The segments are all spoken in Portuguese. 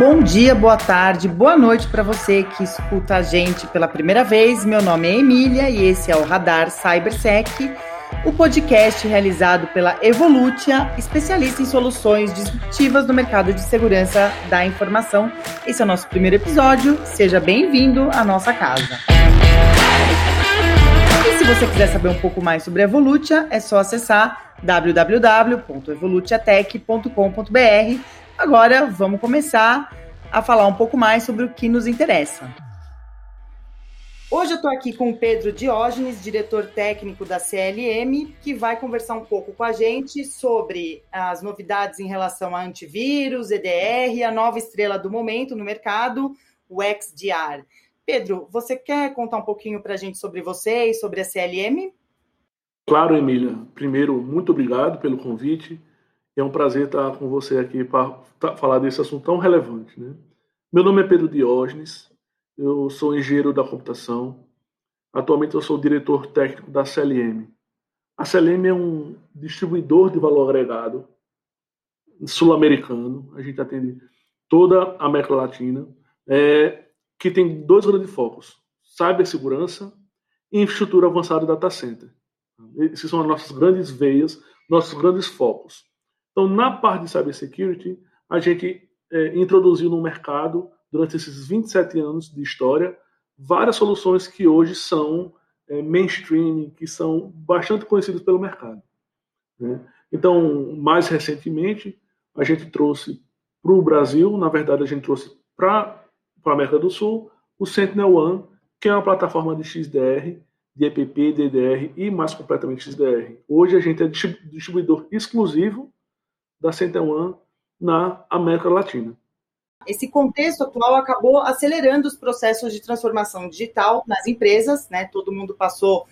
Bom dia, boa tarde, boa noite para você que escuta a gente pela primeira vez. Meu nome é Emília e esse é o Radar CyberSec, o podcast realizado pela Evolutia, especialista em soluções disruptivas no mercado de segurança da informação. Esse é o nosso primeiro episódio. Seja bem-vindo à nossa casa. E se você quiser saber um pouco mais sobre a Evolutia, é só acessar www.evolutiatech.com.br Agora vamos começar a falar um pouco mais sobre o que nos interessa. Hoje eu estou aqui com o Pedro Diógenes, diretor técnico da CLM, que vai conversar um pouco com a gente sobre as novidades em relação a antivírus, EDR, a nova estrela do momento no mercado, o XDR. Pedro, você quer contar um pouquinho para a gente sobre você e sobre a CLM? Claro, Emília. Primeiro, muito obrigado pelo convite. É um prazer estar com você aqui para falar desse assunto tão relevante. Né? Meu nome é Pedro Diógenes, eu sou engenheiro da computação. Atualmente eu sou diretor técnico da CLM. A CLM é um distribuidor de valor agregado sul-americano. A gente atende toda a América Latina, é, que tem dois grandes focos: cibersegurança e infraestrutura avançada data center. Esses são as nossas grandes veias, nossos grandes focos. Então, na parte de cybersecurity, a gente é, introduziu no mercado, durante esses 27 anos de história, várias soluções que hoje são é, mainstream, que são bastante conhecidas pelo mercado. Né? Então, mais recentemente, a gente trouxe para o Brasil, na verdade, a gente trouxe para a América do Sul, o Sentinel One, que é uma plataforma de XDR, de EPP, DDR e mais completamente XDR. Hoje a gente é distribuidor exclusivo da One na América Latina. Esse contexto atual acabou acelerando os processos de transformação digital nas empresas, né? Todo mundo passou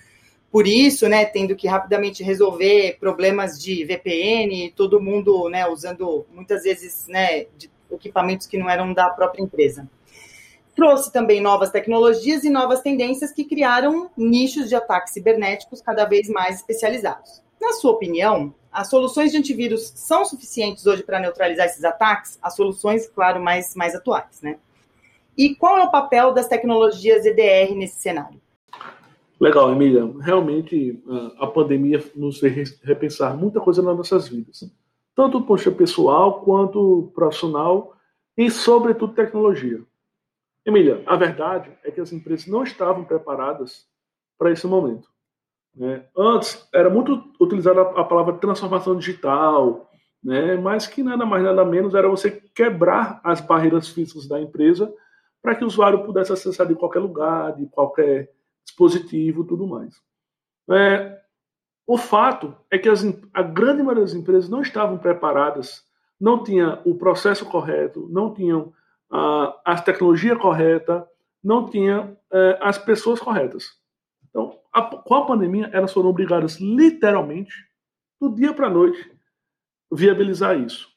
por isso, né? Tendo que rapidamente resolver problemas de VPN, todo mundo, né? Usando muitas vezes, né? equipamentos que não eram da própria empresa. Trouxe também novas tecnologias e novas tendências que criaram nichos de ataques cibernéticos cada vez mais especializados. Na sua opinião, as soluções de antivírus são suficientes hoje para neutralizar esses ataques? As soluções, claro, mais, mais atuais, né? E qual é o papel das tecnologias EDR nesse cenário? Legal, Emília. Realmente, a pandemia nos fez repensar muita coisa nas nossas vidas. Tanto do ponto de vista pessoal, quanto profissional e, sobretudo, tecnologia. Emília, a verdade é que as empresas não estavam preparadas para esse momento. Né? Antes era muito utilizada a palavra transformação digital, né? mas que nada mais nada menos era você quebrar as barreiras físicas da empresa para que o usuário pudesse acessar de qualquer lugar, de qualquer dispositivo, tudo mais. É, o fato é que as, a grande maioria das empresas não estavam preparadas, não tinha o processo correto, não tinham a, a tecnologia correta, não tinha é, as pessoas corretas. Então, a, com a pandemia, elas foram obrigadas, literalmente, do dia para a noite, viabilizar isso.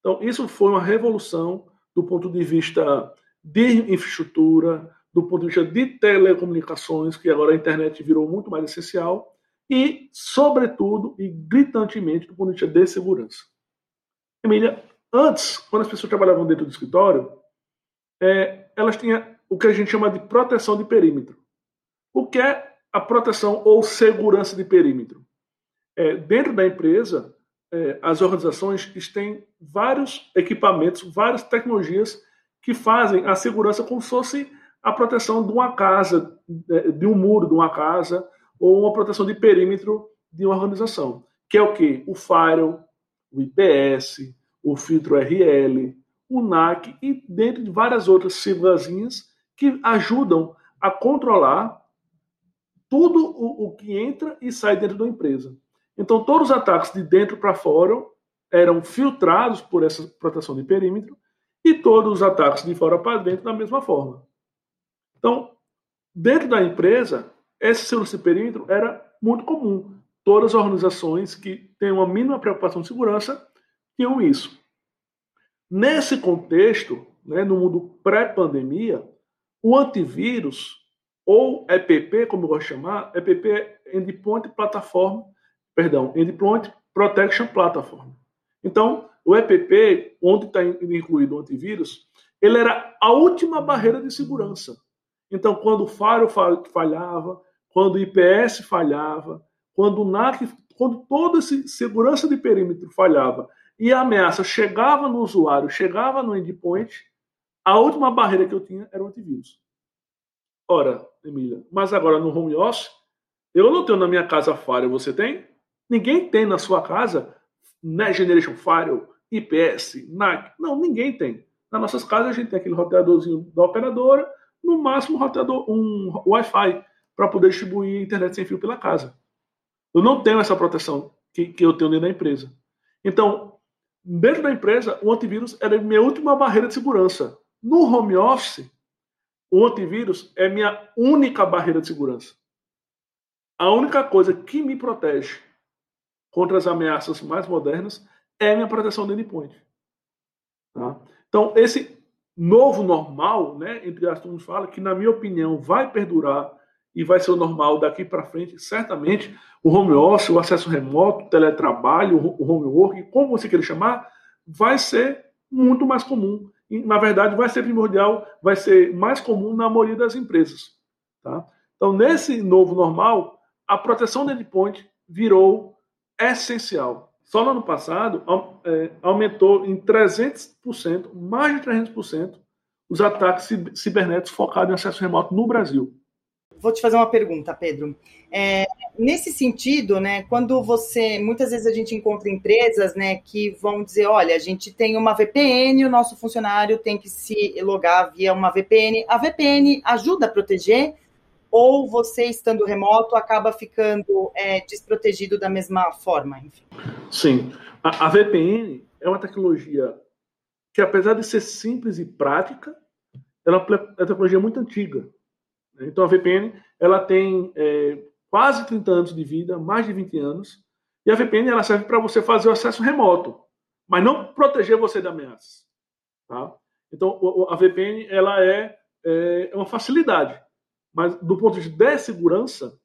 Então, isso foi uma revolução do ponto de vista de infraestrutura, do ponto de vista de telecomunicações, que agora a internet virou muito mais essencial, e, sobretudo, e gritantemente, do ponto de vista de segurança. Emília, antes, quando as pessoas trabalhavam dentro do escritório, é, elas tinham o que a gente chama de proteção de perímetro. O que é a proteção ou segurança de perímetro. É, dentro da empresa, é, as organizações têm vários equipamentos, várias tecnologias que fazem a segurança como se fosse a proteção de uma casa, é, de um muro de uma casa, ou uma proteção de perímetro de uma organização. Que é o que? O firewall, o IPS, o filtro RL, o NAC e dentro de várias outras siglazinhas que ajudam a controlar tudo o, o que entra e sai dentro da empresa. Então, todos os ataques de dentro para fora eram filtrados por essa proteção de perímetro e todos os ataques de fora para dentro da mesma forma. Então, dentro da empresa, esse segurança de perímetro era muito comum. Todas as organizações que têm uma mínima preocupação de segurança tinham isso. Nesse contexto, né, no mundo pré-pandemia, o antivírus ou EPP, como eu gosto de chamar, EPP é Endpoint Platform, perdão, Endpoint Protection Platform. Então, o EPP, onde está incluído o antivírus, ele era a última barreira de segurança. Então, quando o Faro falhava, quando o IPS falhava, quando o NAC, quando toda essa segurança de perímetro falhava e a ameaça chegava no usuário, chegava no endpoint, a última barreira que eu tinha era o antivírus. Ora, Emília, mas agora no home office, eu não tenho na minha casa Firewall, você tem? Ninguém tem na sua casa Next Generation Firewall, IPS, NAC. Não, ninguém tem. Nas nossas casas a gente tem aquele roteadorzinho da operadora, no máximo um roteador, um Wi-Fi, para poder distribuir internet sem fio pela casa. Eu não tenho essa proteção que, que eu tenho dentro da empresa. Então, dentro da empresa, o antivírus era a minha última barreira de segurança. No home office, o antivírus é minha única barreira de segurança. A única coisa que me protege contra as ameaças mais modernas é minha proteção do endpoint. Tá? Então, esse novo normal, né, entre as turmas fala que, na minha opinião, vai perdurar e vai ser o normal daqui para frente, certamente, o home office, o acesso remoto, o teletrabalho, o home work, como você queira chamar, vai ser muito mais comum. Na verdade, vai ser primordial, vai ser mais comum na maioria das empresas. Tá? Então, nesse novo normal, a proteção do endpoint virou essencial. Só no ano passado, é, aumentou em 300%, mais de 300%, os ataques cibernéticos focados em acesso remoto no Brasil. Vou te fazer uma pergunta, Pedro. É, nesse sentido, né, quando você, muitas vezes a gente encontra empresas, né, que vão dizer, olha, a gente tem uma VPN, o nosso funcionário tem que se logar via uma VPN. A VPN ajuda a proteger, ou você estando remoto acaba ficando é, desprotegido da mesma forma? Enfim. Sim, a, a, VPN é uma tecnologia que, apesar de ser simples e prática, ela é uma tecnologia muito antiga. Então a VPN ela tem é, quase 30 anos de vida, mais de 20 anos, e a VPN ela serve para você fazer o acesso remoto, mas não proteger você de ameaças. Tá? Então a VPN ela é, é uma facilidade mas do ponto de vista de segurança,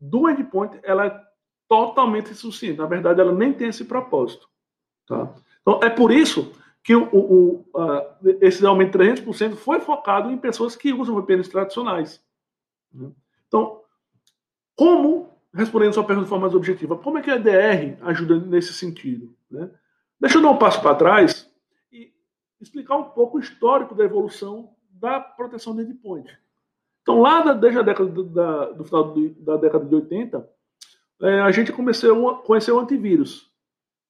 do endpoint, ela é totalmente insuficiente. Na verdade, ela nem tem esse propósito. Tá? Então, é por isso que o, o, esse aumento de 300% foi focado em pessoas que usam VPNs tradicionais. Então, como, respondendo sua pergunta de forma mais objetiva, como é que a EDR ajuda nesse sentido? Né? Deixa eu dar um passo para trás e explicar um pouco o histórico da evolução da proteção do endpoint. Então, lá desde a década do, da, do final da década de 80, é, a gente começou a conhecer o antivírus,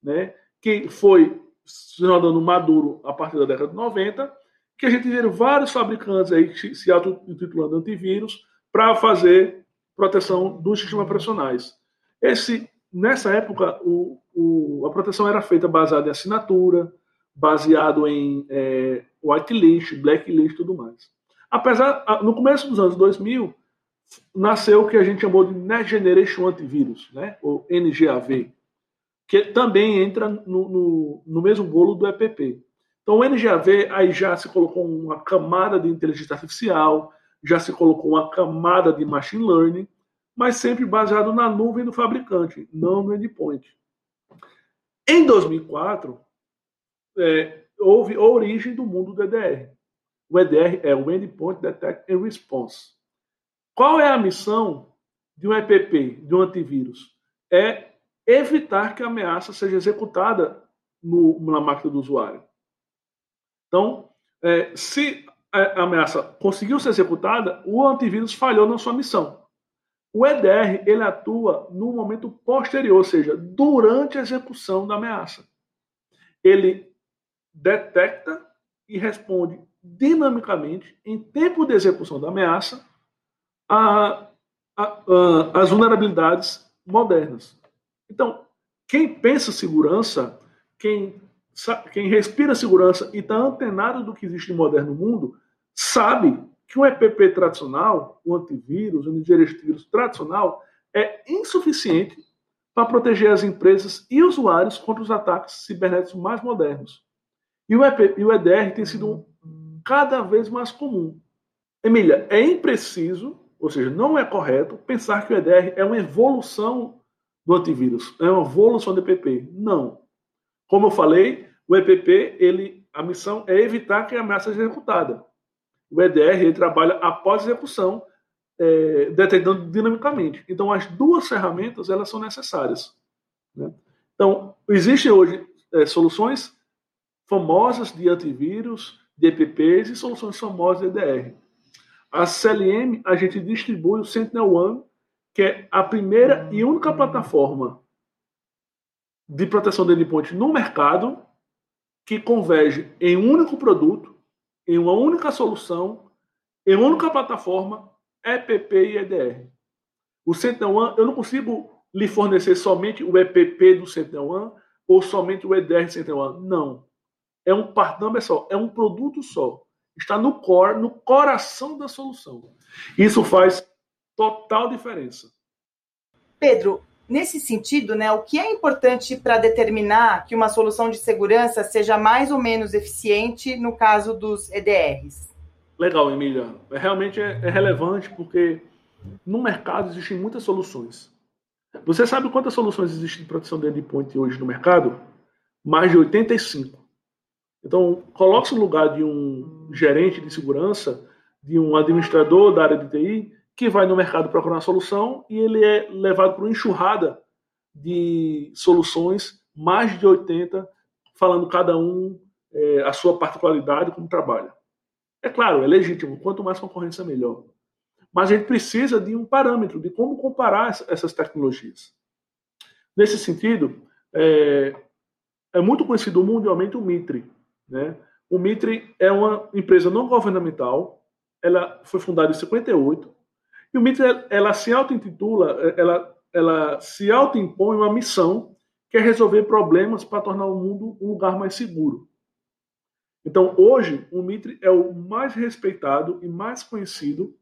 né? que foi se tornando maduro a partir da década de 90, que a gente viu vários fabricantes aí se auto-intitulando antivírus para fazer proteção dos sistemas operacionais. Esse, nessa época, o, o, a proteção era feita baseada em assinatura, baseado em é, whitelist, blacklist e tudo mais. Apesar, no começo dos anos 2000, nasceu o que a gente chamou de Next Generation Antivirus, né? ou NGAV, que também entra no, no, no mesmo bolo do EPP. Então, o NGAV aí já se colocou uma camada de inteligência artificial, já se colocou uma camada de machine learning, mas sempre baseado na nuvem do fabricante, não no endpoint. Em 2004, é, houve a origem do mundo do EDR. O EDR é o Endpoint Detect and Response. Qual é a missão de um EPP, de um antivírus? É evitar que a ameaça seja executada no, na máquina do usuário. Então, é, se a ameaça conseguiu ser executada, o antivírus falhou na sua missão. O EDR ele atua no momento posterior, ou seja, durante a execução da ameaça. Ele detecta e responde dinamicamente, em tempo de execução da ameaça, a, a, a, as vulnerabilidades modernas. Então, quem pensa segurança, quem, quem respira segurança e está antenado do que existe no moderno mundo, sabe que um EPP tradicional, um antivírus, um antivírus tradicional, é insuficiente para proteger as empresas e usuários contra os ataques cibernéticos mais modernos. E o, EP, e o EDR tem sido cada vez mais comum. Emília, é impreciso, ou seja, não é correto, pensar que o EDR é uma evolução do antivírus, é uma evolução do EPP. Não. Como eu falei, o EPP ele a missão é evitar que a ameaça seja executada. O EDR ele trabalha após a execução, é, detectando dinamicamente. Então, as duas ferramentas elas são necessárias. Né? Então, existem hoje é, soluções famosas de antivírus, de EPPs e soluções famosas de EDR. A CLM, a gente distribui o SentinelOne, que é a primeira e única plataforma de proteção de endpoint no mercado que converge em um único produto, em uma única solução, em uma única plataforma, EPP e EDR. O SentinelOne, eu não consigo lhe fornecer somente o EPP do SentinelOne ou somente o EDR do SentinelOne. Não. É um partner só, é um produto só. Está no core, no coração da solução. Isso faz total diferença. Pedro, Nesse sentido, né, o que é importante para determinar que uma solução de segurança seja mais ou menos eficiente no caso dos EDRs? Legal, Emília. É, realmente é, é relevante porque no mercado existem muitas soluções. Você sabe quantas soluções existem de proteção de endpoint hoje no mercado? Mais de 85. Então, coloque-se no lugar de um gerente de segurança, de um administrador da área de TI, que vai no mercado procurar uma solução e ele é levado para uma enxurrada de soluções, mais de 80, falando cada um é, a sua particularidade como trabalha. É claro, é legítimo, quanto mais concorrência, melhor. Mas a gente precisa de um parâmetro de como comparar essas tecnologias. Nesse sentido, é, é muito conhecido mundialmente o Mitre. Né? O Mitre é uma empresa não governamental, ela foi fundada em 58, e o mito, ela se auto-intitula, ela, ela se auto-impõe uma missão que é resolver problemas para tornar o mundo um lugar mais seguro. Então, hoje, o Mitre é o mais respeitado e mais conhecido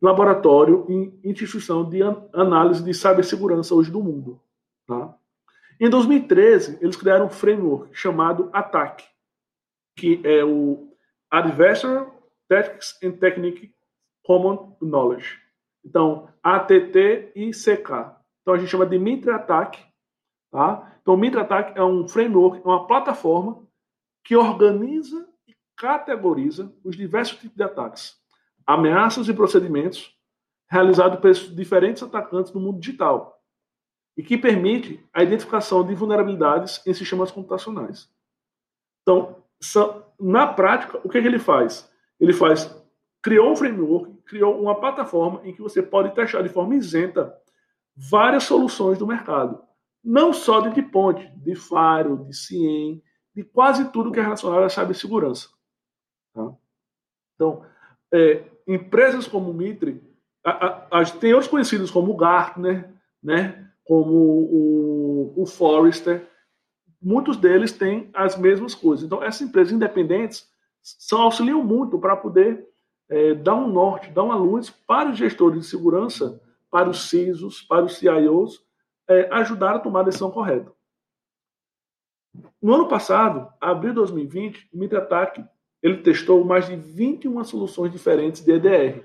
laboratório e instituição de análise de cibersegurança hoje do mundo. Tá? Em 2013, eles criaram um framework chamado ATAC, que é o Adversarial Tactics and Technique Common Knowledge. Então, ATT e CK. Então, a gente chama de Mitre Attack. Tá? Então, o Mitre Attack é um framework, é uma plataforma que organiza e categoriza os diversos tipos de ataques, ameaças e procedimentos realizados por diferentes atacantes no mundo digital e que permite a identificação de vulnerabilidades em sistemas computacionais. Então, na prática, o que, é que ele faz? Ele faz criou um framework, criou uma plataforma em que você pode testar de forma isenta várias soluções do mercado. Não só de endpoint, de Fire, de CIEM, de quase tudo que é relacionado à cibersegurança. Tá? Então, é, empresas como o Mitre, a, a, a, tem outros conhecidos como o Gartner, né, como o, o Forrester, muitos deles têm as mesmas coisas. Então, essas empresas independentes são, auxiliam muito para poder é, dá um norte, dá uma luz para os gestores de segurança, para os CISOs, para os CIOs, é, ajudar a tomar a decisão correta. No ano passado, abril de 2020, o MitraTac ele testou mais de 21 soluções diferentes de EDR,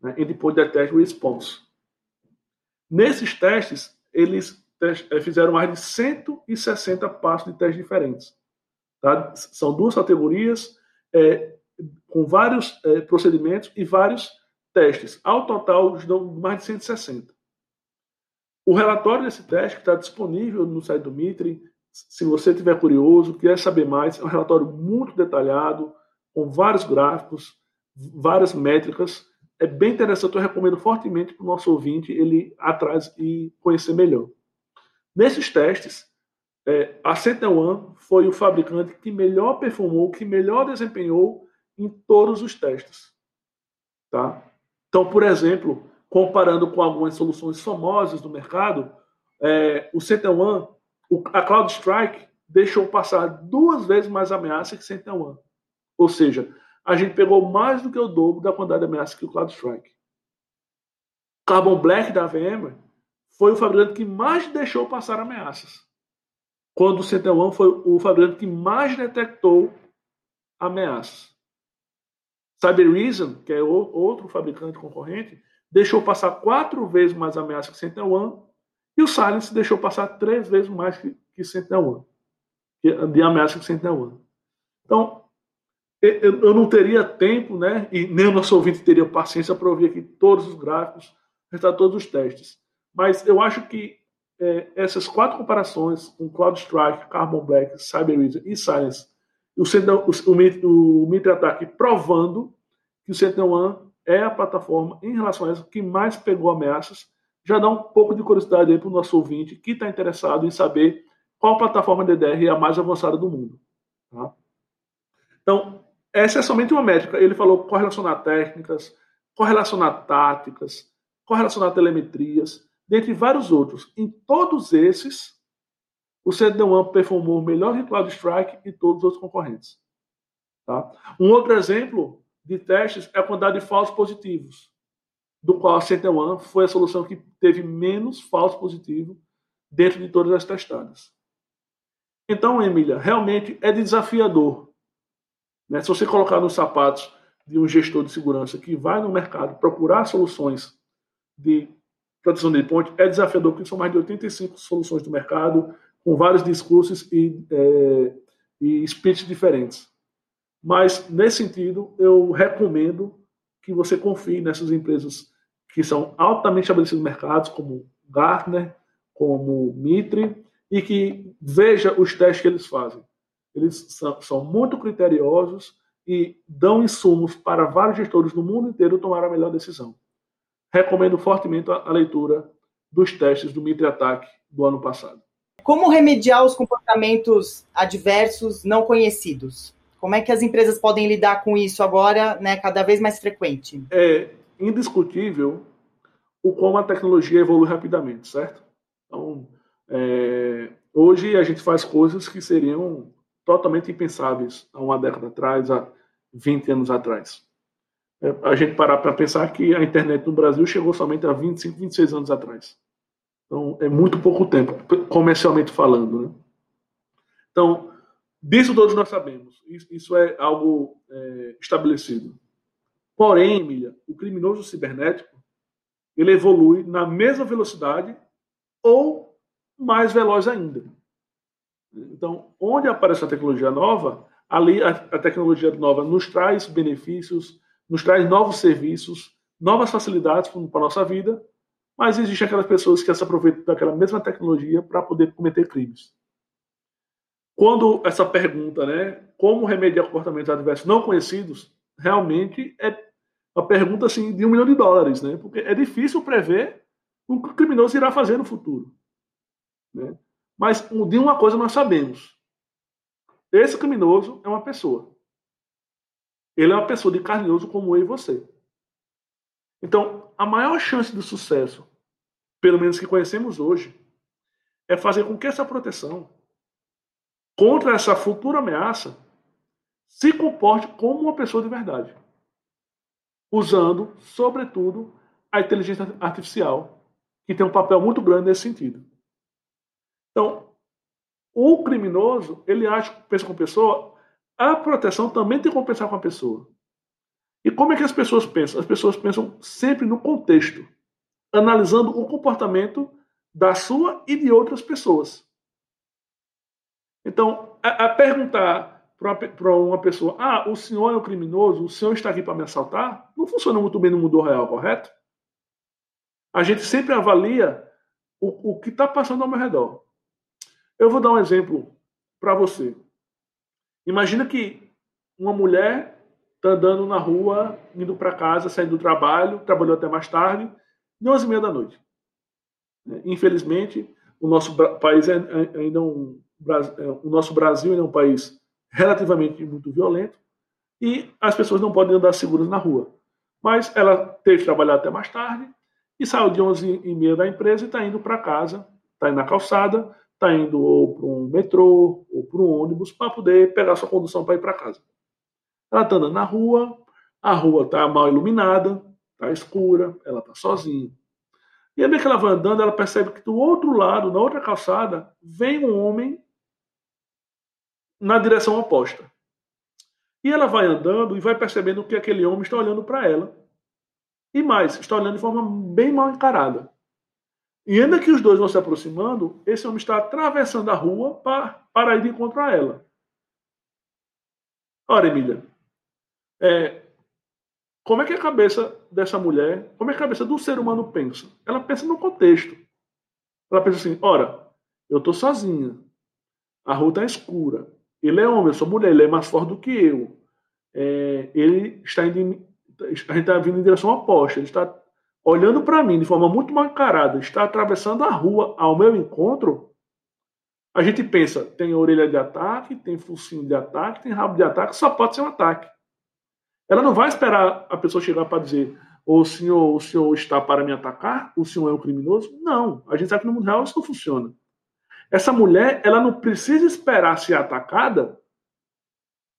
né, Endpoint Detect Response. Nesses testes, eles é, fizeram mais de 160 passos de testes diferentes. Tá? São duas categorias, é, com vários é, procedimentos e vários testes. Ao total, dão mais de 160. O relatório desse teste está disponível no site do Mitre. Se você estiver curioso, quer saber mais, é um relatório muito detalhado, com vários gráficos, várias métricas. É bem interessante, eu recomendo fortemente para o nosso ouvinte ele atrás e conhecer melhor. Nesses testes, é, a Sentinel foi o fabricante que melhor performou, que melhor desempenhou em todos os testes. Tá? Então, por exemplo, comparando com algumas soluções famosas do mercado, é, o SentinelOne, a CloudStrike deixou passar duas vezes mais ameaça que SentinelOne. Ou seja, a gente pegou mais do que o dobro da quantidade de ameaça que o CloudStrike. Carbon Black da VM foi o fabricante que mais deixou passar ameaças. Quando o SentinelOne foi o fabricante que mais detectou ameaças. CyberReason, que é outro fabricante concorrente, deixou passar quatro vezes mais ameaça que SentinelOne e o Silence deixou passar três vezes mais que, que SentinelOne, de ameaça que SentinelOne. Então, eu não teria tempo, né, e nem o nosso ouvinte teria paciência para ouvir aqui todos os gráficos, restar todos os testes. Mas eu acho que é, essas quatro comparações com CloudStrike, Carbon Black, CyberReason e Silence, o, o, o, o Mitre Attack provando que o Sentinel-1 é a plataforma, em relação a isso, que mais pegou ameaças, já dá um pouco de curiosidade aí para o nosso ouvinte que está interessado em saber qual plataforma DDR é a mais avançada do mundo. Tá? Então, essa é somente uma métrica. Ele falou correlacionar técnicas, correlacionar táticas, correlacionar telemetrias, dentre vários outros. Em todos esses, o Sentinel-1 performou melhor que CloudStrike e todos os outros concorrentes. Tá? Um outro exemplo de testes é a quantidade de falsos positivos, do qual a Sentinel-1 foi a solução que teve menos falsos positivos dentro de todas as testadas. Então, Emília, realmente é desafiador. Né? Se você colocar nos sapatos de um gestor de segurança que vai no mercado procurar soluções de proteção de ponte, é desafiador, porque são mais de 85 soluções do mercado, com vários discursos e, é, e speeches diferentes. Mas, nesse sentido, eu recomendo que você confie nessas empresas que são altamente estabelecidas no mercado, como Gartner, como Mitre, e que veja os testes que eles fazem. Eles são, são muito criteriosos e dão insumos para vários gestores no mundo inteiro tomar a melhor decisão. Recomendo fortemente a, a leitura dos testes do Mitre Attack do ano passado. Como remediar os comportamentos adversos não conhecidos? Como é que as empresas podem lidar com isso agora, né, cada vez mais frequente? É indiscutível o como a tecnologia evolui rapidamente, certo? Então, é, hoje a gente faz coisas que seriam totalmente impensáveis há uma década atrás, há 20 anos atrás. É, a gente parar para pensar que a internet no Brasil chegou somente há 25, 26 anos atrás. Então, é muito pouco tempo, comercialmente falando. Né? Então, Disso todos nós sabemos. Isso é algo é, estabelecido. Porém, Emília, o criminoso cibernético ele evolui na mesma velocidade ou mais veloz ainda. Então, onde aparece a tecnologia nova, ali a, a tecnologia nova nos traz benefícios, nos traz novos serviços, novas facilidades para a nossa vida, mas existem aquelas pessoas que se aproveitam daquela mesma tecnologia para poder cometer crimes. Quando essa pergunta, né, como remediar comportamentos adversos não conhecidos, realmente é uma pergunta assim de um milhão de dólares, né? Porque é difícil prever o que o criminoso irá fazer no futuro. Né? Mas de uma coisa nós sabemos: esse criminoso é uma pessoa. Ele é uma pessoa de carne e osso como eu e você. Então, a maior chance de sucesso, pelo menos que conhecemos hoje, é fazer com que essa proteção contra essa futura ameaça, se comporte como uma pessoa de verdade, usando, sobretudo, a inteligência artificial, que tem um papel muito grande nesse sentido. Então, o criminoso, ele acha pensa com a pessoa, a proteção também tem que compensar com a pessoa. E como é que as pessoas pensam? As pessoas pensam sempre no contexto, analisando o comportamento da sua e de outras pessoas. Então, a, a perguntar para uma pessoa: ah, o senhor é um criminoso, o senhor está aqui para me assaltar, não funciona muito bem no mundo real, correto? A gente sempre avalia o, o que está passando ao meu redor. Eu vou dar um exemplo para você. Imagina que uma mulher está andando na rua, indo para casa, saindo do trabalho, trabalhou até mais tarde, de 11 e meia da noite. Infelizmente, o nosso país é, é ainda um, é, o nosso Brasil é um país relativamente muito violento e as pessoas não podem andar seguras na rua. Mas ela teve que trabalhar até mais tarde e saiu de 11 e meia da empresa e está indo para casa, está indo na calçada, está indo ou para um metrô ou para um ônibus para poder pegar sua condução para ir para casa. Ela está andando na rua, a rua está mal iluminada, está escura, ela está sozinha. E aí que ela vai andando, ela percebe que do outro lado, na outra calçada, vem um homem na direção oposta. E ela vai andando e vai percebendo que aquele homem está olhando para ela. E mais, está olhando de forma bem mal encarada. E ainda que os dois vão se aproximando, esse homem está atravessando a rua para, para ir a ela. Ora, Emília, é, como é que a cabeça dessa mulher, como é que a cabeça do ser humano pensa? Ela pensa no contexto. Ela pensa assim: ora, eu estou sozinha, a rua está escura, ele é homem, eu sou mulher, ele é mais forte do que eu. É, ele está indo, a gente está vindo em direção oposta, ele está olhando para mim de forma muito mal encarada, está atravessando a rua ao meu encontro. A gente pensa, tem orelha de ataque, tem focinho de ataque, tem rabo de ataque, só pode ser um ataque. Ela não vai esperar a pessoa chegar para dizer o senhor, o senhor está para me atacar? O senhor é um criminoso? Não. A gente sabe que no mundo real isso não funciona. Essa mulher, ela não precisa esperar ser atacada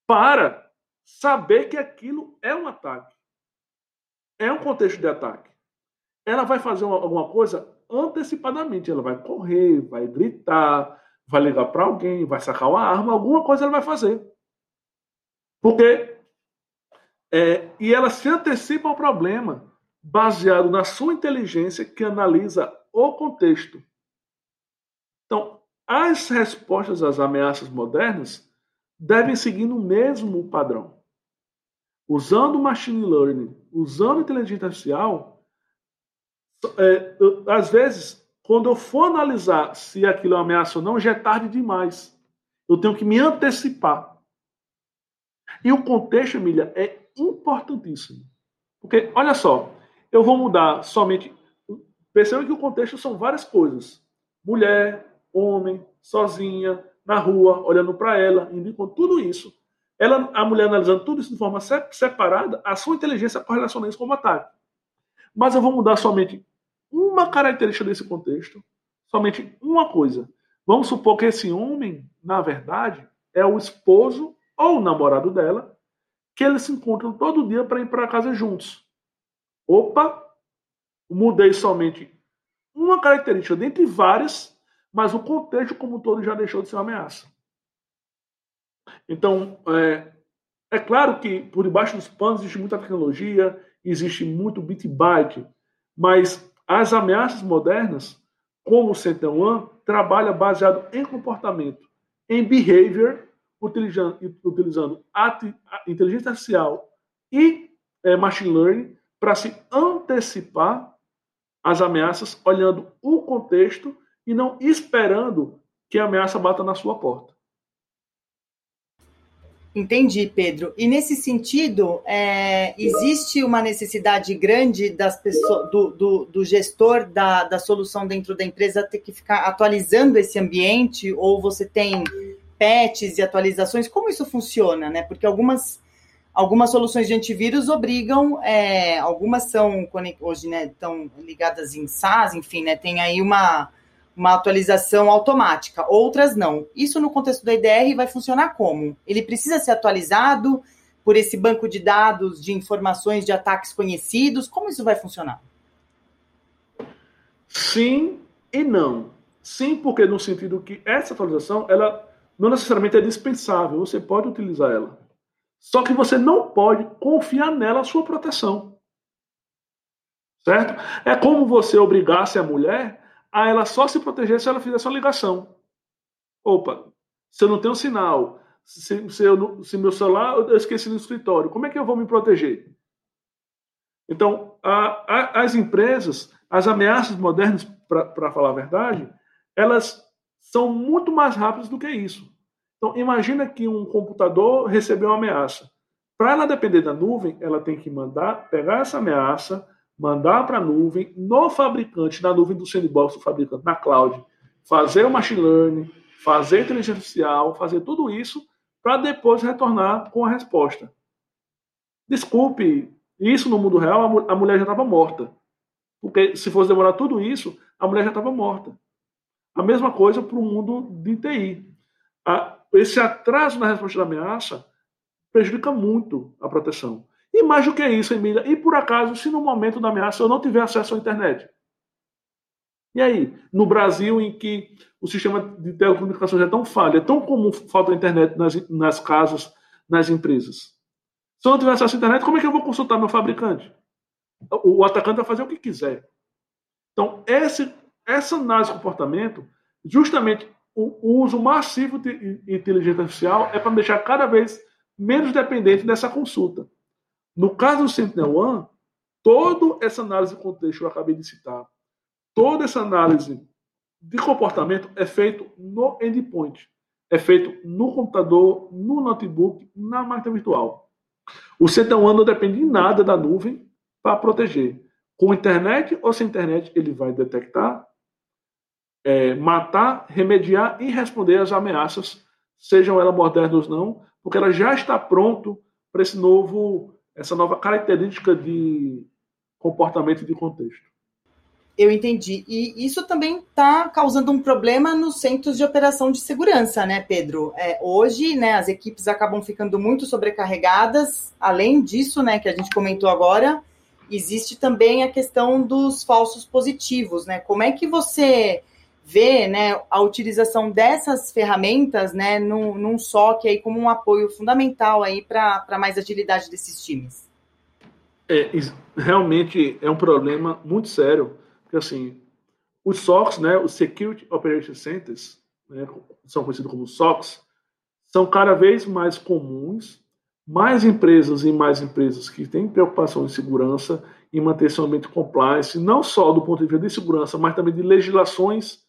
para saber que aquilo é um ataque. É um contexto de ataque. Ela vai fazer alguma coisa antecipadamente. Ela vai correr, vai gritar, vai ligar para alguém, vai sacar uma arma, alguma coisa ela vai fazer. Porque é, e ela se antecipa ao problema baseado na sua inteligência que analisa o contexto. Então, as respostas às ameaças modernas devem seguir o mesmo padrão. Usando machine learning, usando inteligência artificial, é, às vezes, quando eu for analisar se aquilo é uma ameaça ou não, já é tarde demais. Eu tenho que me antecipar. E o contexto, Emília, é importantíssimo. Porque, olha só, eu vou mudar somente. Perceba que o contexto são várias coisas: mulher, homem, sozinha, na rua, olhando para ela, indicando tudo isso. Ela, a mulher analisando tudo isso de forma separada, a sua inteligência correlaciona isso como ataque. Mas eu vou mudar somente uma característica desse contexto, somente uma coisa. Vamos supor que esse homem, na verdade, é o esposo ou o namorado dela, que eles se encontram todo dia para ir para casa juntos. Opa, mudei somente uma característica dentre várias, mas o contexto como um todo já deixou de ser uma ameaça. Então, é, é claro que por debaixo dos panos existe muita tecnologia, existe muito bit byte, mas as ameaças modernas, como o Sentinel trabalha baseado em comportamento, em behavior utilizando, utilizando inteligência artificial e é, machine learning para se antecipar as ameaças, olhando o contexto e não esperando que a ameaça bata na sua porta. Entendi, Pedro. E nesse sentido, é, existe uma necessidade grande das pessoas, do, do, do gestor da, da solução dentro da empresa ter que ficar atualizando esse ambiente, ou você tem patches e atualizações, como isso funciona, né? Porque algumas, algumas soluções de antivírus obrigam, é, algumas são hoje, né, estão ligadas em SaaS, enfim, né? Tem aí uma, uma atualização automática, outras não. Isso no contexto do IDR vai funcionar como? Ele precisa ser atualizado por esse banco de dados de informações de ataques conhecidos? Como isso vai funcionar? Sim e não. Sim, porque no sentido que essa atualização ela não necessariamente é dispensável, você pode utilizar ela. Só que você não pode confiar nela a sua proteção. Certo? É como você obrigasse a mulher a ela só se proteger se ela fizesse uma ligação. Opa, se eu não tenho sinal, se, se, eu, se meu celular eu esqueci no escritório, como é que eu vou me proteger? Então, a, a, as empresas, as ameaças modernas, para falar a verdade, elas são muito mais rápidas do que isso. Então, imagina que um computador recebeu uma ameaça. Para ela depender da nuvem, ela tem que mandar, pegar essa ameaça, mandar para a nuvem, no fabricante, na nuvem do sandbox do fabricante, na cloud, fazer o machine learning, fazer inteligência artificial, fazer tudo isso, para depois retornar com a resposta. Desculpe, isso no mundo real, a mulher já estava morta. Porque se fosse demorar tudo isso, a mulher já estava morta. A mesma coisa para o mundo de TI. esse atraso na resposta da ameaça prejudica muito a proteção. E mais do que isso, Emília, e por acaso, se no momento da ameaça eu não tiver acesso à internet? E aí, no Brasil, em que o sistema de telecomunicações é tão falho, é tão comum falta de internet nas, nas casas, nas empresas. Se eu não tiver acesso à internet, como é que eu vou consultar meu fabricante? O, o atacante vai fazer o que quiser. Então, esse essa análise de comportamento, justamente o, uso massivo de inteligência artificial é para deixar cada vez menos dependente dessa consulta. No caso do Sentinel-One, toda essa análise de contexto que eu acabei de citar, toda essa análise de comportamento é feito no endpoint, é feito no computador, no notebook, na máquina virtual. O Sentinel-One não depende de nada da nuvem para proteger. Com internet ou sem internet, ele vai detectar, é, matar, remediar e responder às ameaças, sejam elas modernas ou não, porque ela já está pronto para esse novo, essa nova característica de comportamento e de contexto. Eu entendi. E isso também está causando um problema nos centros de operação de segurança, né, Pedro? É, hoje, né, as equipes acabam ficando muito sobrecarregadas. Além disso, né, que a gente comentou agora, existe também a questão dos falsos positivos, né? Como é que você vê, né, a utilização dessas ferramentas, né, num, num SOC aí como um apoio fundamental para mais agilidade desses times? É, realmente é um problema muito sério, porque assim, os SOCs, né, os Security Operation Centers, né, são conhecidos como SOCs, são cada vez mais comuns mais empresas e mais empresas que têm preocupação em segurança e manter seu ambiente compliance, não só do ponto de vista de segurança, mas também de legislações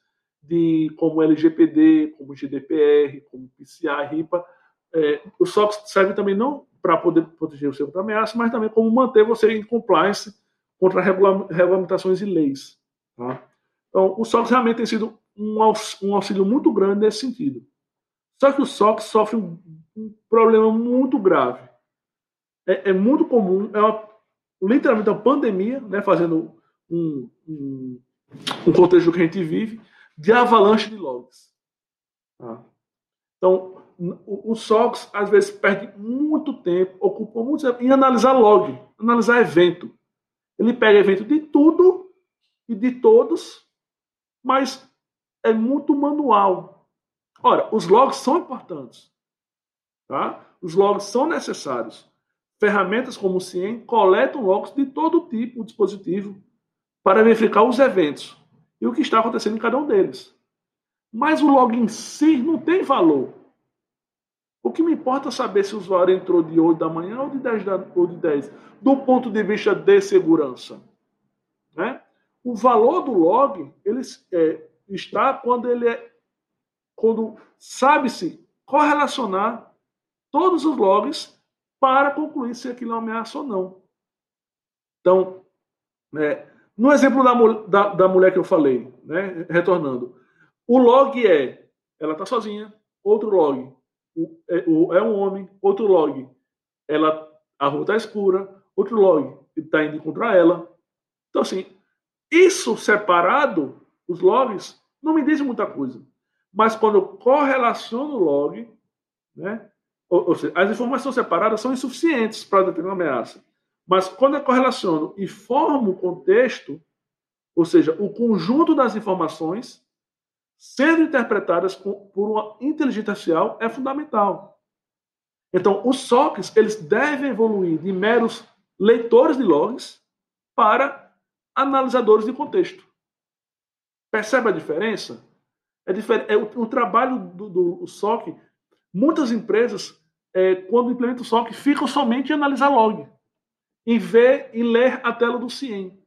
de como LGPD, como GDPR, como PCI, RIPA. É, o SOX serve também não para poder proteger seu contra ameaça, mas também como manter você em compliance contra regulamentações e leis. Tá? Então, o SOX realmente tem sido um auxílio muito grande nesse sentido. Só que o SOX sofre um, um problema muito grave. É, é muito comum, é uma, literalmente uma pandemia, né, fazendo um, um, um, contexto que a gente vive, de avalanche de logs. Tá? Então, o, o SOX às vezes perde muito tempo, ocupa muito tempo em analisar log, analisar evento. Ele pega evento de tudo e de todos, mas é muito manual. Ora, os logs são importantes. Tá? Os logs são necessários. Ferramentas como o CIEM coletam logs de todo tipo de dispositivo para verificar os eventos e o que está acontecendo em cada um deles. Mas o log em si não tem valor. O que me importa é saber se o usuário entrou de 8 da manhã ou de 10, da, ou de 10 do ponto de vista de segurança. Né? O valor do log ele, é, está quando ele é quando sabe-se correlacionar todos os logs para concluir se aquilo é uma ameaça ou não. Então, né, no exemplo da, da, da, mulher que eu falei, né, retornando, o log é ela está sozinha, outro log o, é, o, é, um homem, outro log ela a rua está escura, outro log está indo encontrar ela. Então, assim, isso separado, os logs, não me diz muita coisa. Mas quando eu correlaciono o log, né, ou, ou seja, as informações separadas são insuficientes para determinar uma ameaça. Mas quando eu correlaciono e formo o contexto, ou seja, o conjunto das informações sendo interpretadas por uma inteligência artificial é fundamental. Então, os SOCs eles devem evoluir de meros leitores de logs para analisadores de contexto. Percebe a diferença? É. É o, o trabalho do, do SOC, muitas empresas, é, quando implementam o SOC, ficam somente em analisar log, em ver e ler a tela do CIEM.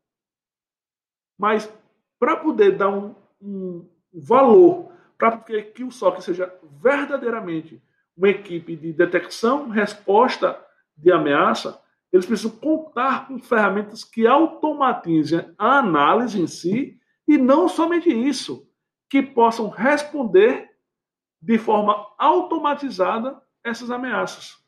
Mas para poder dar um, um valor, para que o SOC seja verdadeiramente uma equipe de detecção, resposta de ameaça, eles precisam contar com ferramentas que automatizem a análise em si e não somente isso, que possam responder de forma automatizada essas ameaças.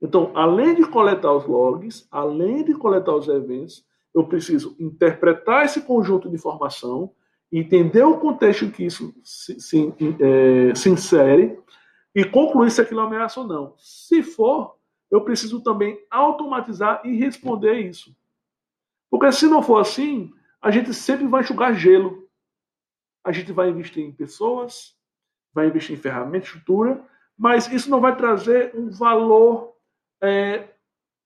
Então, além de coletar os logs, além de coletar os eventos, eu preciso interpretar esse conjunto de informação, entender o contexto em que isso se, se, é, se insere e concluir se aquilo é ameaça ou não. Se for, eu preciso também automatizar e responder isso. Porque se não for assim, a gente sempre vai enxugar gelo a gente vai investir em pessoas, vai investir em ferramentas, estrutura, mas isso não vai trazer um valor é,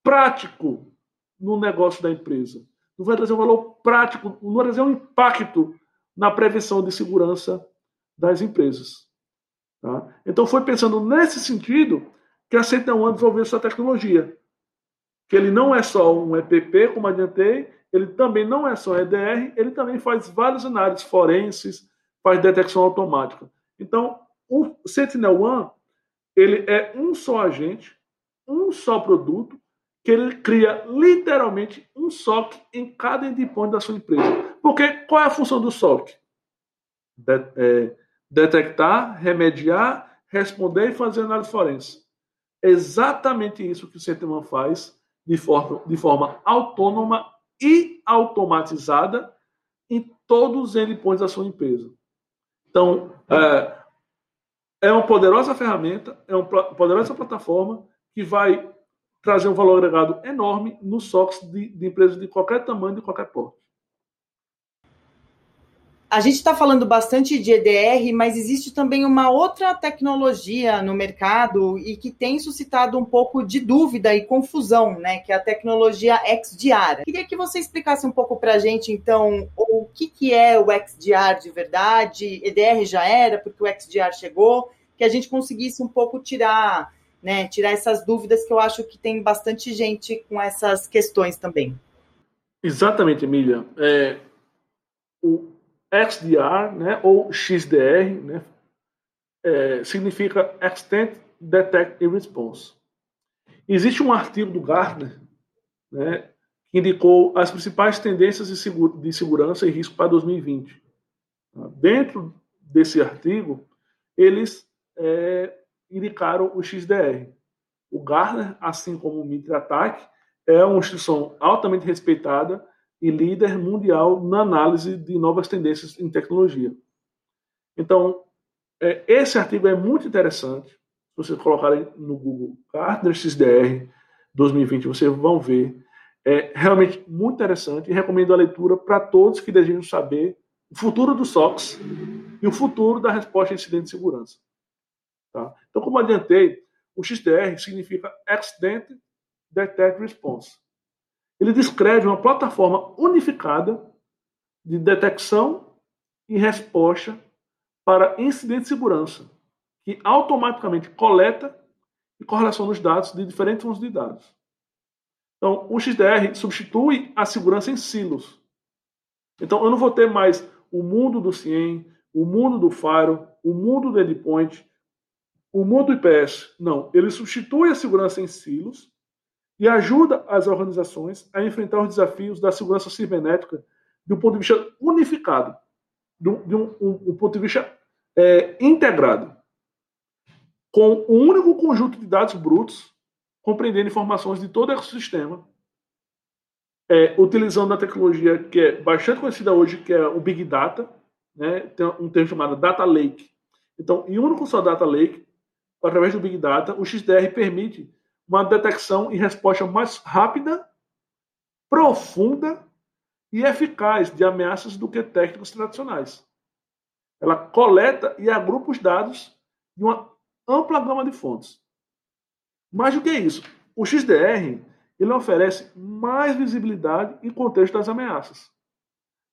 prático no negócio da empresa. Não vai trazer um valor prático, não vai trazer um impacto na prevenção de segurança das empresas. Tá? Então, foi pensando nesse sentido que a Sentinel desenvolveu essa tecnologia. Que ele não é só um EPP, como adiantei, ele também não é só EDR, ele também faz várias análises forenses, faz detecção automática. Então, o Sentinel One, ele é um só agente, um só produto, que ele cria literalmente um SOC em cada endpoint da sua empresa. Porque qual é a função do SOC? De, é, detectar, remediar, responder e fazer análise forense. Exatamente isso que o Sentinel faz de forma, de forma autônoma e automatizada em todos os endpoints da sua empresa. Então, é, é uma poderosa ferramenta, é uma poderosa plataforma que vai trazer um valor agregado enorme nos SOCs de, de empresas de qualquer tamanho, de qualquer porte. A gente está falando bastante de EDR, mas existe também uma outra tecnologia no mercado e que tem suscitado um pouco de dúvida e confusão, né? Que é a tecnologia XDR. Queria que você explicasse um pouco para a gente, então, o que, que é o XDR de verdade. EDR já era, porque o XDR chegou, que a gente conseguisse um pouco tirar, né? Tirar essas dúvidas que eu acho que tem bastante gente com essas questões também. Exatamente, Emília. É, o XDR, né, ou XDR, né, é, significa Extent Detect and Response. Existe um artigo do Gartner né, que indicou as principais tendências de, segura, de segurança e risco para 2020. Dentro desse artigo, eles é, indicaram o XDR. O Gartner, assim como o Mitre Attack, é uma instituição altamente respeitada e líder mundial na análise de novas tendências em tecnologia. Então, é, esse artigo é muito interessante. Se vocês colocarem no Google Gartner XDR 2020, vocês vão ver. É realmente muito interessante e recomendo a leitura para todos que desejam saber o futuro do SOX e o futuro da resposta a incidente de segurança. Tá? Então, como adiantei, o XDR significa Accident Detect Response ele descreve uma plataforma unificada de detecção e resposta para incidentes de segurança, que automaticamente coleta e correlaciona os dados de diferentes fontes de dados. Então, o XDR substitui a segurança em silos. Então, eu não vou ter mais o mundo do CIEM, o mundo do Firewall, o mundo do Endpoint, o mundo do IPS. Não, ele substitui a segurança em silos e ajuda as organizações a enfrentar os desafios da segurança cibernética um ponto de vista unificado, um, de um, um, um ponto de vista é, integrado, com um único conjunto de dados brutos, compreendendo informações de todo o ecossistema, é, utilizando a tecnologia que é bastante conhecida hoje, que é o Big Data, né? tem um termo chamado Data Lake. Então, em um único só Data Lake, através do Big Data, o XDR permite uma detecção e resposta mais rápida, profunda e eficaz de ameaças do que técnicos tradicionais. Ela coleta e agrupa os dados de uma ampla gama de fontes. Mais do que isso, o XDR ele oferece mais visibilidade e contexto das ameaças.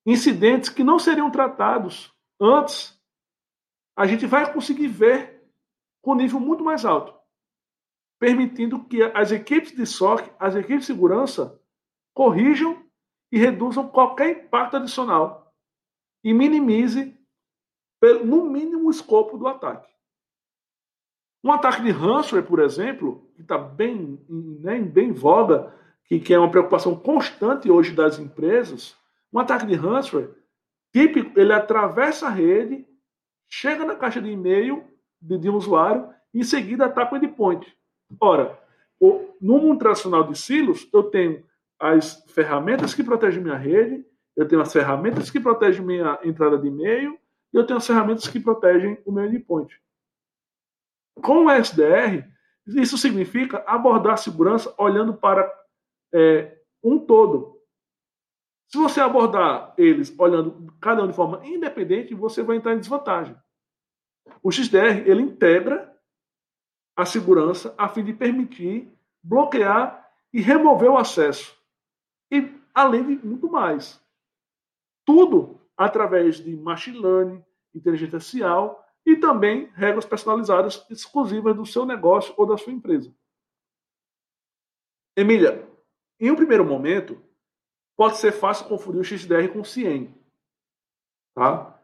Incidentes que não seriam tratados antes, a gente vai conseguir ver com nível muito mais alto permitindo que as equipes de SOC, as equipes de segurança, corrijam e reduzam qualquer impacto adicional e minimize, no mínimo, o escopo do ataque. Um ataque de ransomware, por exemplo, que está bem, né, bem em voga, que, que é uma preocupação constante hoje das empresas, um ataque de ransomware típico, ele atravessa a rede, chega na caixa de e-mail de, de um usuário e em seguida ataca o endpoint. Ora, no mundo tradicional de silos, eu tenho as ferramentas que protegem minha rede, eu tenho as ferramentas que protegem minha entrada de e-mail, e eu tenho as ferramentas que protegem o meu endpoint. Com o SDR, isso significa abordar a segurança olhando para é, um todo. Se você abordar eles olhando cada um de forma independente, você vai entrar em desvantagem. O XDR ele integra a segurança a fim de permitir bloquear e remover o acesso. E além de muito mais. Tudo através de machine learning, inteligência artificial e também regras personalizadas exclusivas do seu negócio ou da sua empresa. Emília, em um primeiro momento, pode ser fácil confundir o XDR com o CIEM. Tá?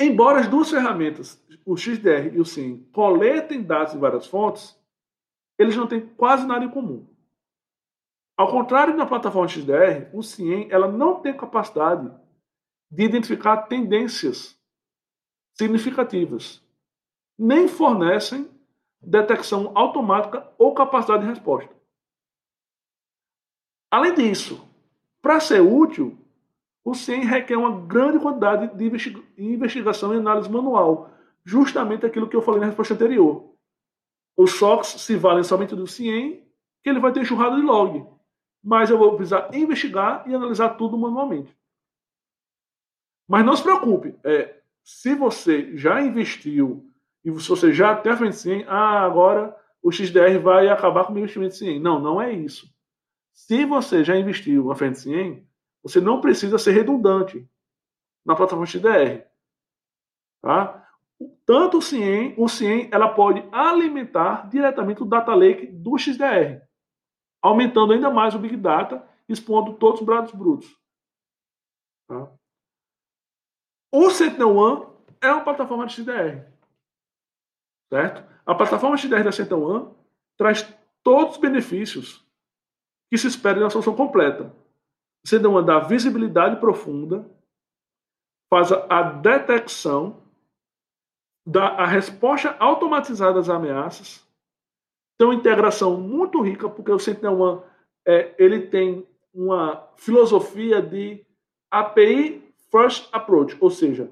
Embora as duas ferramentas, o XDR e o CIEM, coletem dados em várias fontes, eles não têm quase nada em comum. Ao contrário da plataforma XDR, o CIEM ela não tem capacidade de identificar tendências significativas, nem fornecem detecção automática ou capacidade de resposta. Além disso, para ser útil, o CIEM requer uma grande quantidade de investigação e análise manual, justamente aquilo que eu falei na resposta anterior. Os SOCs se valem somente do CIEM, que ele vai ter enxurrada de log, mas eu vou precisar investigar e analisar tudo manualmente. Mas não se preocupe, é, se você já investiu e se você já tem a frente 100, ah, agora o XDR vai acabar com o investimento 100. Não, não é isso. Se você já investiu a frente 100, você não precisa ser redundante na plataforma XDR. Tá? Tanto o CIEM, o CIEM ela pode alimentar diretamente o data lake do XDR, aumentando ainda mais o Big Data, expondo todos os dados brutos. Tá? O SentinelOne é uma plataforma de XDR. Certo? A plataforma XDR da SentinelOne traz todos os benefícios que se espera na solução completa. SentinelOne dá visibilidade profunda, faz a detecção, dá a resposta automatizada às ameaças, tem uma integração muito rica, porque o SentinelOne é, ele tem uma filosofia de API First Approach, ou seja,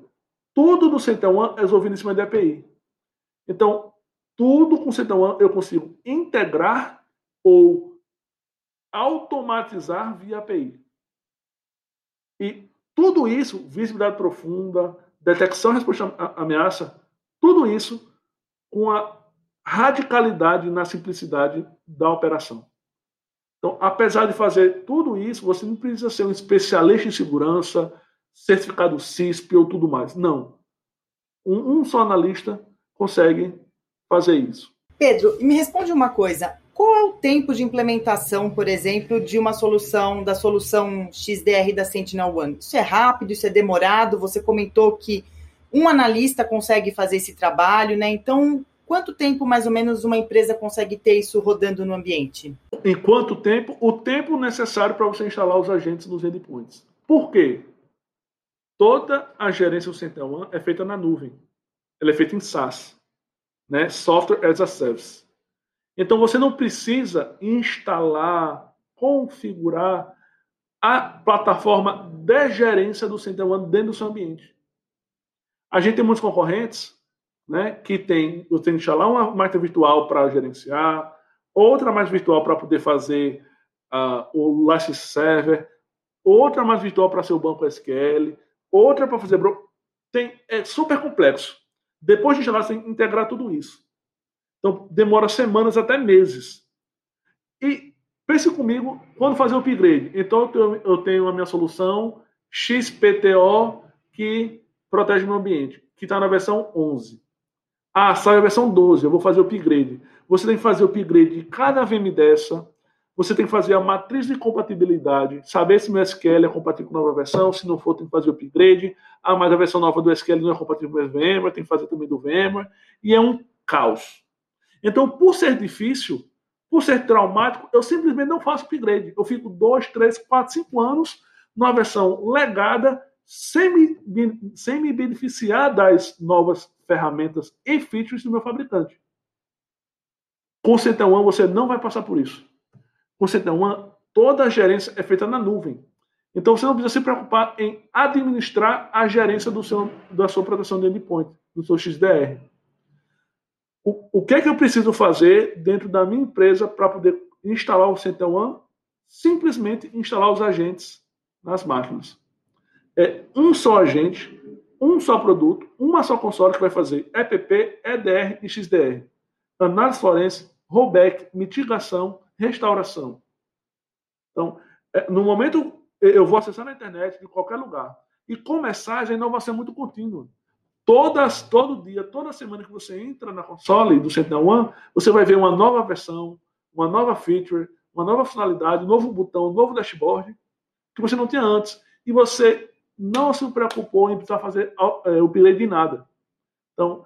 tudo do SentinelOne é resolvido em cima de API. Então, tudo com SentinelOne eu consigo integrar ou automatizar via API. E tudo isso, visibilidade profunda, detecção e resposta à ameaça, tudo isso com a radicalidade na simplicidade da operação. Então, apesar de fazer tudo isso, você não precisa ser um especialista em segurança, certificado CISP ou tudo mais. Não. Um, um só analista consegue fazer isso. Pedro, me responde uma coisa. Tempo de implementação, por exemplo, de uma solução, da solução XDR da Sentinel One? Isso é rápido, isso é demorado? Você comentou que um analista consegue fazer esse trabalho, né? Então, quanto tempo mais ou menos uma empresa consegue ter isso rodando no ambiente? Em quanto tempo? O tempo necessário para você instalar os agentes nos endpoints. Por quê? Toda a gerência do Sentinel One é feita na nuvem. Ela é feita em SaaS, né? Software as a Service. Então você não precisa instalar, configurar a plataforma de gerência do Sentinel One dentro do seu ambiente. A gente tem muitos concorrentes, né, que tem, você tem que instalar uma máquina virtual para gerenciar, outra mais virtual para poder fazer uh, o License Server, outra mais virtual para ser o banco SQL, outra para fazer tem é super complexo. Depois de instalar, você tem que integrar tudo isso. Então demora semanas até meses. E pense comigo quando fazer o upgrade. Então eu tenho a minha solução XPTO que protege meu ambiente, que está na versão 11. Ah, sai a versão 12, eu vou fazer o upgrade. Você tem que fazer o upgrade de cada VM dessa, você tem que fazer a matriz de compatibilidade, saber se meu SQL é compatível com a nova versão, se não for, tem que fazer o upgrade. Ah, mas a versão nova do SQL não é compatível com o VMware, tem que fazer também do VMware. E é um caos. Então, por ser difícil, por ser traumático, eu simplesmente não faço upgrade. Eu fico dois, três, quatro, cinco anos numa versão legada, sem me, sem me beneficiar das novas ferramentas e features do meu fabricante. Com o Centão você não vai passar por isso. Você tem uma, toda a gerência é feita na nuvem. Então você não precisa se preocupar em administrar a gerência do seu, da sua proteção de endpoint, do seu XDR. O, o que é que eu preciso fazer dentro da minha empresa para poder instalar o Sentinel One? Simplesmente instalar os agentes nas máquinas. É um só agente, um só produto, uma só console que vai fazer EPP, EDR e XDR. Análise forense, rollback, mitigação, restauração. Então, é, no momento, eu vou acessar na internet, de qualquer lugar. E com mensagem, a inovação é muito contínua. Todas, todo dia, toda semana que você entra na console do Sentinel One, você vai ver uma nova versão, uma nova feature, uma nova funcionalidade, um novo botão, um novo dashboard que você não tinha antes. E você não se preocupou em precisar fazer é, o upgrade de nada. Então,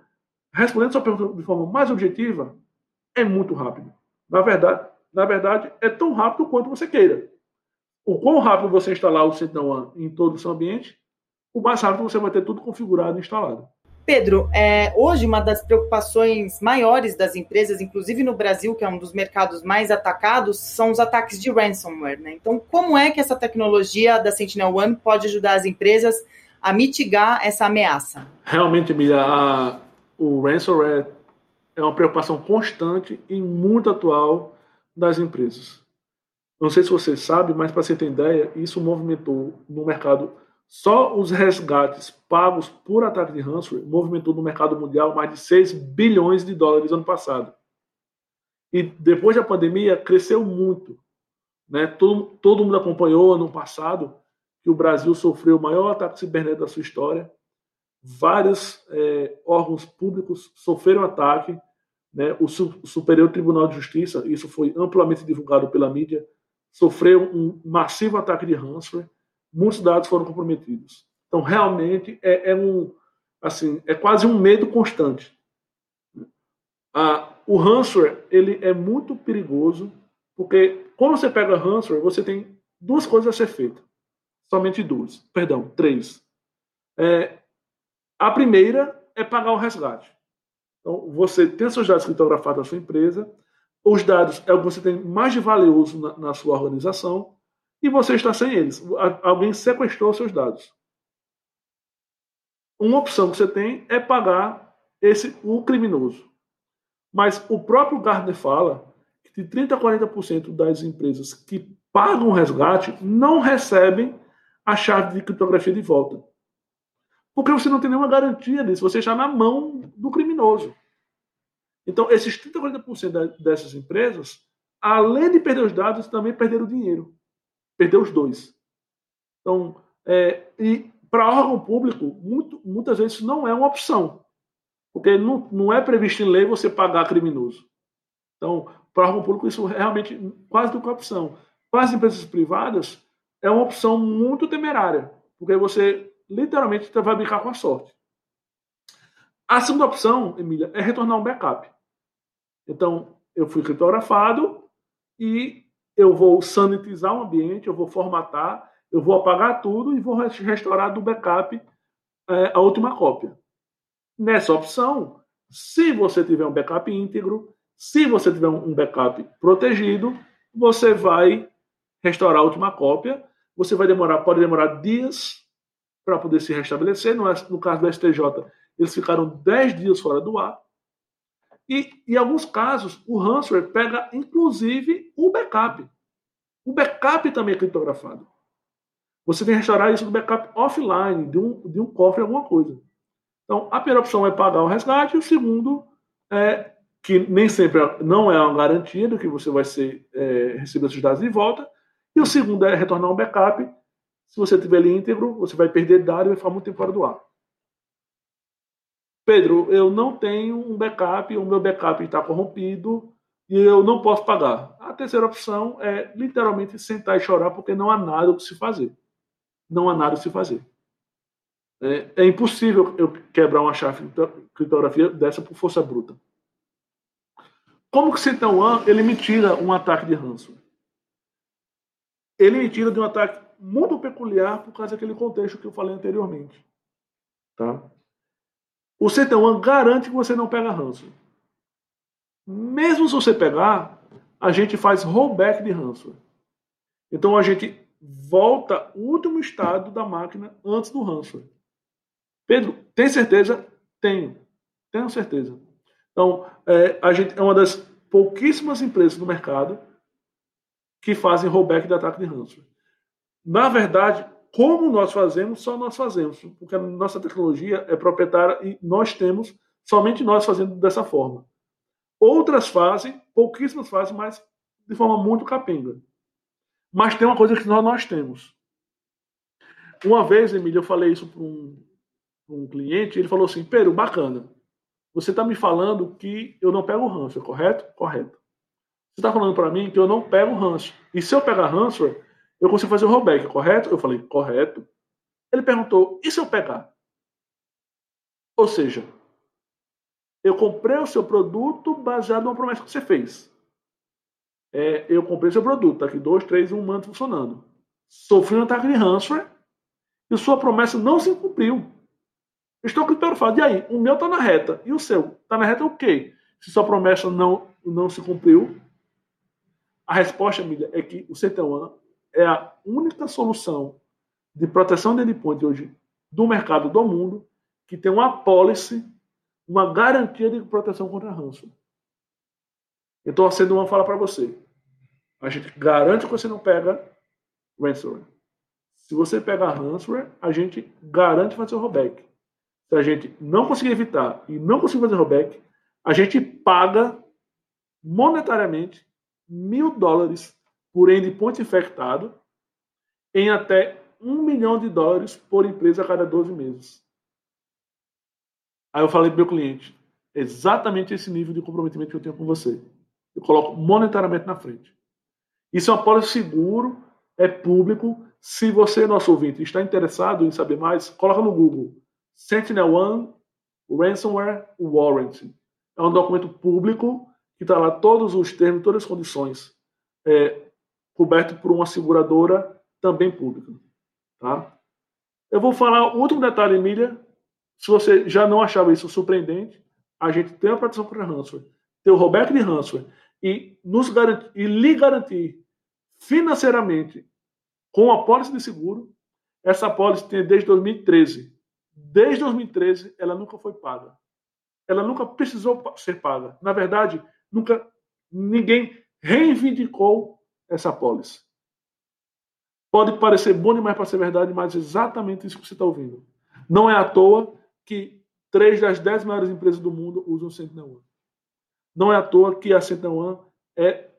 respondendo sua pergunta de forma mais objetiva, é muito rápido. Na verdade, na verdade, é tão rápido quanto você queira. O quão rápido você instalar o Sentinel One em todo o seu ambiente, o mais rápido você vai ter tudo configurado e instalado. Pedro, é, hoje uma das preocupações maiores das empresas, inclusive no Brasil, que é um dos mercados mais atacados, são os ataques de ransomware. Né? Então, como é que essa tecnologia da Sentinel One pode ajudar as empresas a mitigar essa ameaça? Realmente, Emília, a, o ransomware é uma preocupação constante e muito atual das empresas. Não sei se você sabe, mas para você ter ideia, isso movimentou no mercado só os resgates pagos por ataque de ransomware movimentou no mercado mundial mais de 6 bilhões de dólares ano passado. E depois da pandemia cresceu muito. Né? Todo, todo mundo acompanhou ano passado que o Brasil sofreu o maior ataque cibernético da sua história. Vários é, órgãos públicos sofreram ataque. Né? O, o Superior Tribunal de Justiça, isso foi amplamente divulgado pela mídia, sofreu um massivo ataque de ransomware muitos dados foram comprometidos. Então, realmente, é, é um, assim, é quase um medo constante. O ransomware ele é muito perigoso, porque quando você pega ransomware, você tem duas coisas a ser feitas. Somente duas. Perdão, três. É, a primeira é pagar o resgate. Então, você tem seus dados criptografados na sua empresa, os dados é o que você tem mais de valioso na, na sua organização, e você está sem eles. Alguém sequestrou seus dados. Uma opção que você tem é pagar esse o criminoso. Mas o próprio Gardner fala que de 30 a 40% das empresas que pagam o resgate não recebem a chave de criptografia de volta. Porque você não tem nenhuma garantia disso, você está na mão do criminoso. Então, esses 30 a 40% dessas empresas, além de perder os dados, também perderam dinheiro perdeu os dois. Então, é, e para órgão público, muito, muitas vezes isso não é uma opção, porque não, não é previsto em lei você pagar criminoso. Então, para órgão público, isso realmente quase não é opção. Para as empresas privadas, é uma opção muito temerária, porque você literalmente vai brincar com a sorte. A segunda opção, Emília, é retornar um backup. Então, eu fui criptografado e eu vou sanitizar o ambiente, eu vou formatar, eu vou apagar tudo e vou restaurar do backup é, a última cópia. Nessa opção, se você tiver um backup íntegro, se você tiver um backup protegido, você vai restaurar a última cópia. Você vai demorar, pode demorar dias para poder se restabelecer. No, no caso do STJ, eles ficaram 10 dias fora do ar. E, em alguns casos, o ransomware pega, inclusive, o backup. O backup também é criptografado. Você tem que restaurar isso do backup offline, de um, de um cofre, alguma coisa. Então, a primeira opção é pagar o resgate, e o segundo é que nem sempre não é uma garantia de que você vai ser, é, receber esses dados de volta. E o segundo é retornar um backup. Se você tiver ele íntegro, você vai perder dados e vai ficar muito tempo fora do ar. Pedro, eu não tenho um backup, o meu backup está corrompido e eu não posso pagar. A terceira opção é literalmente sentar e chorar porque não há nada o que se fazer. Não há nada o que se fazer. É, é impossível eu quebrar uma chave de criptografia dessa por força bruta. Como que One ele me tira um ataque de ransom? Ele me tira de um ataque muito peculiar por causa daquele contexto que eu falei anteriormente. Tá? O CT1 garante que você não pega ransomware. Mesmo se você pegar, a gente faz rollback de ransomware. Então a gente volta o último estado da máquina antes do ransomware. Pedro, tem certeza? Tenho. Tenho certeza. Então, é, a gente é uma das pouquíssimas empresas no mercado que fazem rollback de ataque de ransomware. Na verdade, como nós fazemos, só nós fazemos, porque a nossa tecnologia é proprietária e nós temos somente nós fazendo dessa forma. Outras fazem, pouquíssimas fazem, mas de forma muito capenga. Mas tem uma coisa que nós, nós temos. Uma vez, Emília, eu falei isso para um, um cliente, ele falou assim: Pedro, bacana. Você está me falando que eu não pego ransomware, correto? Correto. Você está falando para mim que eu não pego ransomware. E se eu pegar ransomware, eu consigo fazer o rollback, correto? Eu falei, correto. Ele perguntou, e se eu pegar? Ou seja, eu comprei o seu produto baseado numa promessa que você fez. É, eu comprei o seu produto, tá aqui dois, três, um manto funcionando. Sofri um ataque de ransomware e sua promessa não se cumpriu. Estou aqui para falar, e aí? O meu está na reta. E o seu? Está na reta o quê? Se sua promessa não, não se cumpriu, a resposta, amiga, é que o CT1 é a única solução de proteção de endpoint hoje do mercado do mundo que tem uma policy, uma garantia de proteção contra ransomware. Então a C1 fala para você, a gente garante que você não pega ransomware. Se você pegar ransomware, a gente garante fazer o rollback se a gente não conseguir evitar e não conseguir fazer rollback, a gente paga monetariamente mil dólares por endpoint infectado em até um milhão de dólares por empresa a cada 12 meses. Aí eu falei para meu cliente, exatamente esse nível de comprometimento que eu tenho com você. Eu coloco monetariamente na frente. Isso é uma policy seguro, é público. Se você, nosso ouvinte, está interessado em saber mais, coloca no Google Sentinel-1 Ransomware Warranty. É um documento público que está lá todos os termos, todas as condições, é, coberto por uma seguradora também pública. Tá? Eu vou falar último detalhe, Emília. Se você já não achava isso surpreendente, a gente tem a proteção contra ransomware, tem o rollback de ransomware e, nos garantir, e lhe garantir financeiramente com a pólice de seguro. Essa pólice tem desde 2013 Desde 2013, ela nunca foi paga. Ela nunca precisou ser paga. Na verdade, nunca ninguém reivindicou essa pólice. Pode parecer bom demais para ser verdade, mas é exatamente isso que você está ouvindo. Não é à toa que três das dez maiores empresas do mundo usam o Sentinel-1. Não é à toa que a Sentinel-1 é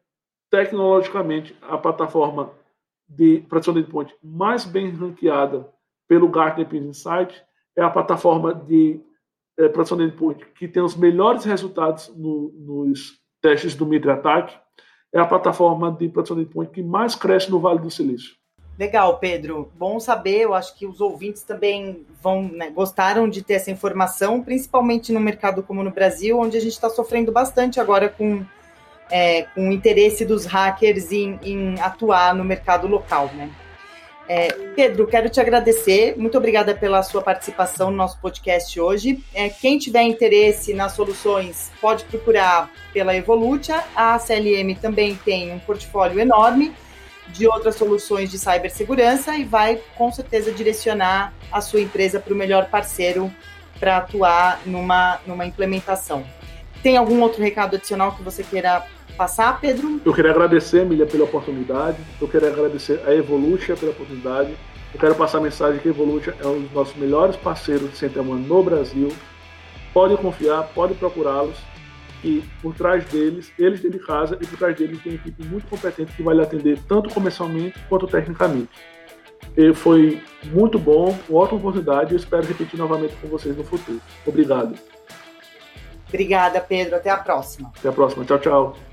tecnologicamente a plataforma de proteção de endpoint mais bem ranqueada pelo Gartner Peace Insight é a plataforma de é, produção de endpoint que tem os melhores resultados no, nos testes do MitraAttack. É a plataforma de produção de endpoint que mais cresce no Vale do Silício. Legal, Pedro. Bom saber. Eu acho que os ouvintes também vão né, gostaram de ter essa informação, principalmente no mercado como no Brasil, onde a gente está sofrendo bastante agora com, é, com o interesse dos hackers em, em atuar no mercado local, né? É, Pedro, quero te agradecer. Muito obrigada pela sua participação no nosso podcast hoje. É, quem tiver interesse nas soluções, pode procurar pela Evolutia. A CLM também tem um portfólio enorme de outras soluções de cibersegurança e vai com certeza direcionar a sua empresa para o melhor parceiro para atuar numa, numa implementação. Tem algum outro recado adicional que você queira passar, Pedro? Eu queria agradecer, Emília, pela oportunidade. Eu queria agradecer a Evolution pela oportunidade. Eu quero passar a mensagem que a Evolution é um dos nossos melhores parceiros de centro no Brasil. Pode confiar, pode procurá-los. E por trás deles, eles de casa, e por trás deles tem uma equipe muito competente que vai lhe atender tanto comercialmente quanto tecnicamente. E foi muito bom, uma ótima oportunidade e espero repetir novamente com vocês no futuro. Obrigado. Obrigada, Pedro. Até a próxima. Até a próxima. Tchau, tchau.